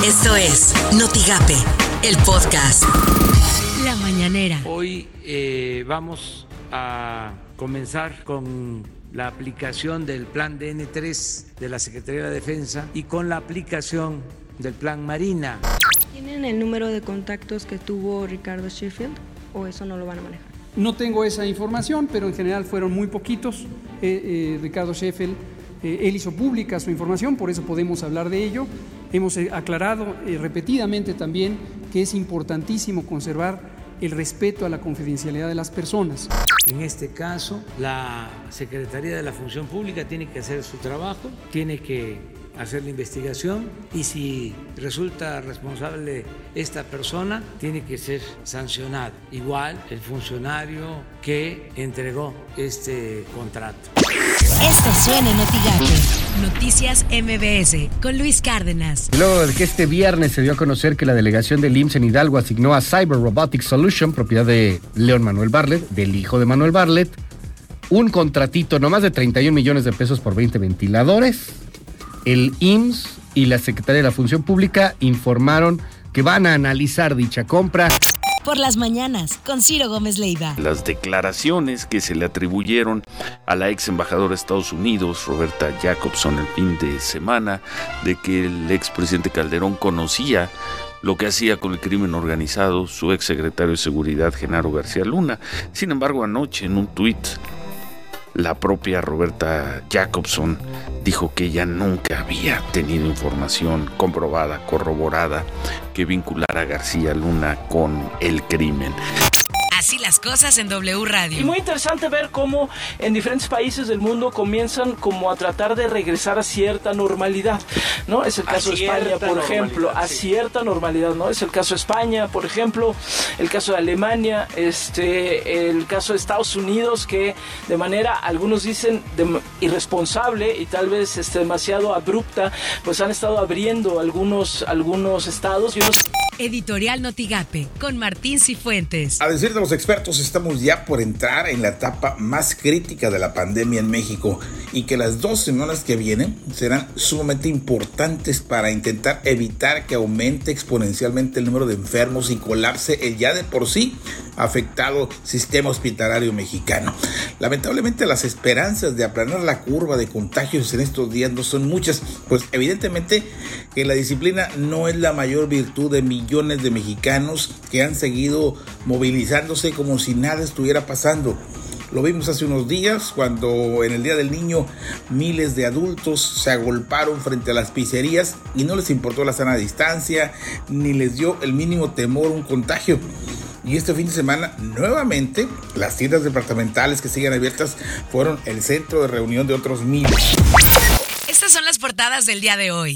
Esto es Notigape, el podcast. La mañanera. Hoy eh, vamos a comenzar con la aplicación del plan DN3 de la Secretaría de Defensa y con la aplicación del plan Marina. ¿Tienen el número de contactos que tuvo Ricardo Sheffield o eso no lo van a manejar? No tengo esa información, pero en general fueron muy poquitos. Eh, eh, Ricardo Sheffield, eh, él hizo pública su información, por eso podemos hablar de ello. Hemos eh, aclarado eh, repetidamente también que es importantísimo conservar el respeto a la confidencialidad de las personas. En este caso, la Secretaría de la Función Pública tiene que hacer su trabajo, tiene que hacer la investigación y si resulta responsable esta persona, tiene que ser sancionado. Igual el funcionario que entregó este contrato. Esto suena en Notigape. Noticias MBS con Luis Cárdenas. Luego de que este viernes se dio a conocer que la delegación del IMSS en Hidalgo asignó a Cyber Robotics Solution, propiedad de León Manuel Barlet, del hijo de Manuel Barlet, un contratito no más de 31 millones de pesos por 20 ventiladores. El IMSS y la Secretaría de la Función Pública informaron que van a analizar dicha compra. Por las mañanas con Ciro Gómez Leiva. Las declaraciones que se le atribuyeron a la ex embajadora de Estados Unidos, Roberta Jacobson, el fin de semana, de que el expresidente Calderón conocía lo que hacía con el crimen organizado su ex secretario de Seguridad, Genaro García Luna. Sin embargo, anoche en un tuit, la propia Roberta Jacobson dijo que ella nunca había tenido información comprobada, corroborada, que vinculara a García Luna con el crimen. Así las cosas en W Radio. Y muy interesante ver cómo en diferentes países del mundo comienzan como a tratar de regresar a cierta normalidad, ¿no? Es el caso de España, por ejemplo, a cierta normalidad, ¿no? Es el caso de España, por ejemplo, el caso de Alemania, este, el caso de Estados Unidos que de manera, algunos dicen de- irresponsable y tal vez este, demasiado abrupta, pues han estado abriendo algunos, algunos estados y unos Editorial Notigape con Martín Cifuentes. A decir de los expertos, estamos ya por entrar en la etapa más crítica de la pandemia en México y que las dos semanas que vienen serán sumamente importantes para intentar evitar que aumente exponencialmente el número de enfermos y colapse el ya de por sí afectado sistema hospitalario mexicano. Lamentablemente las esperanzas de aplanar la curva de contagios en estos días no son muchas, pues evidentemente que la disciplina no es la mayor virtud de millones de mexicanos que han seguido movilizándose como si nada estuviera pasando. Lo vimos hace unos días cuando en el Día del Niño miles de adultos se agolparon frente a las pizzerías y no les importó la sana distancia ni les dio el mínimo temor un contagio. Y este fin de semana, nuevamente, las tiendas departamentales que siguen abiertas fueron el centro de reunión de otros miles. Estas son las portadas del día de hoy.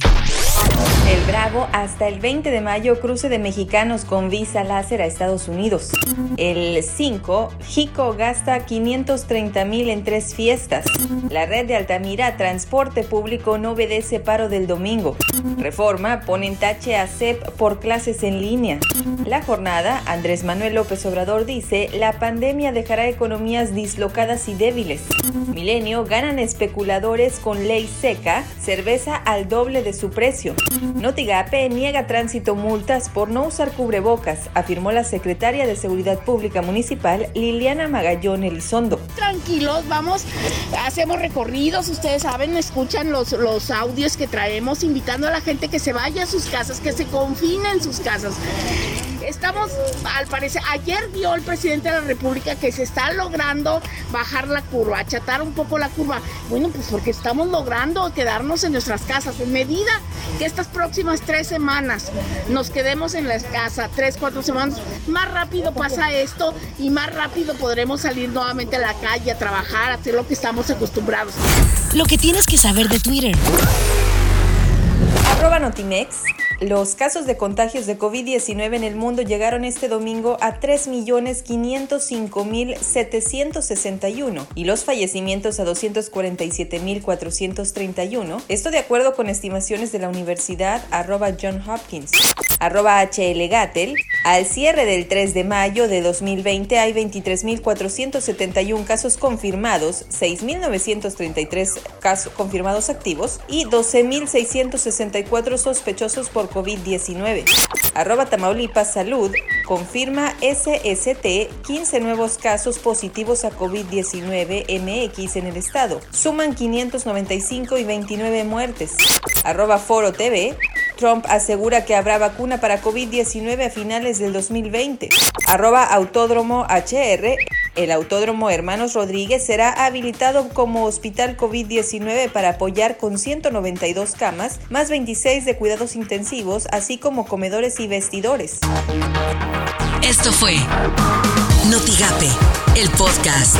El Bravo hasta el 20 de mayo cruce de mexicanos con visa láser a Estados Unidos. El 5, Jico gasta 530 mil en tres fiestas. La red de Altamira, transporte público no obedece paro del domingo. Reforma pone en tache a CEP por clases en línea. La jornada, Andrés Manuel López Obrador dice, la pandemia dejará economías dislocadas y débiles. Milenio ganan especuladores con ley seca, cerveza al doble de su precio. Notigape niega tránsito multas por no usar cubrebocas, afirmó la secretaria de Seguridad Pública Municipal Liliana Magallón Elizondo. tranquilos, vamos, hacemos recorridos, ustedes saben, escuchan los, los audios que traemos, invitando a la gente que se vaya a sus casas, que se confine en sus casas. Estamos, al parecer, ayer vio el presidente de la República que se está logrando bajar la curva, achatar un poco la curva. Bueno, pues porque estamos logrando quedarnos en nuestras casas. En medida que estas próximas tres semanas nos quedemos en la casa, tres, cuatro semanas, más rápido pasa esto y más rápido podremos salir nuevamente a la calle a trabajar, a hacer lo que estamos acostumbrados. Lo que tienes que saber de Twitter. Arroba Notimex. Los casos de contagios de COVID-19 en el mundo llegaron este domingo a 3.505.761 y los fallecimientos a 247.431. Esto de acuerdo con estimaciones de la Universidad arroba John Hopkins. Arroba HL Gatel. Al cierre del 3 de mayo de 2020 hay 23.471 casos confirmados, 6.933 casos confirmados activos y 12.664 sospechosos por COVID-19. Arroba Tamaulipas Salud confirma SST 15 nuevos casos positivos a COVID-19 MX en el estado. Suman 595 y 29 muertes. Arroba Foro TV Trump asegura que habrá vacuna para COVID-19 a finales del 2020. Arroba Autódromo HR. El Autódromo Hermanos Rodríguez será habilitado como hospital COVID-19 para apoyar con 192 camas, más 26 de cuidados intensivos, así como comedores y vestidores. Esto fue Notigape, el podcast.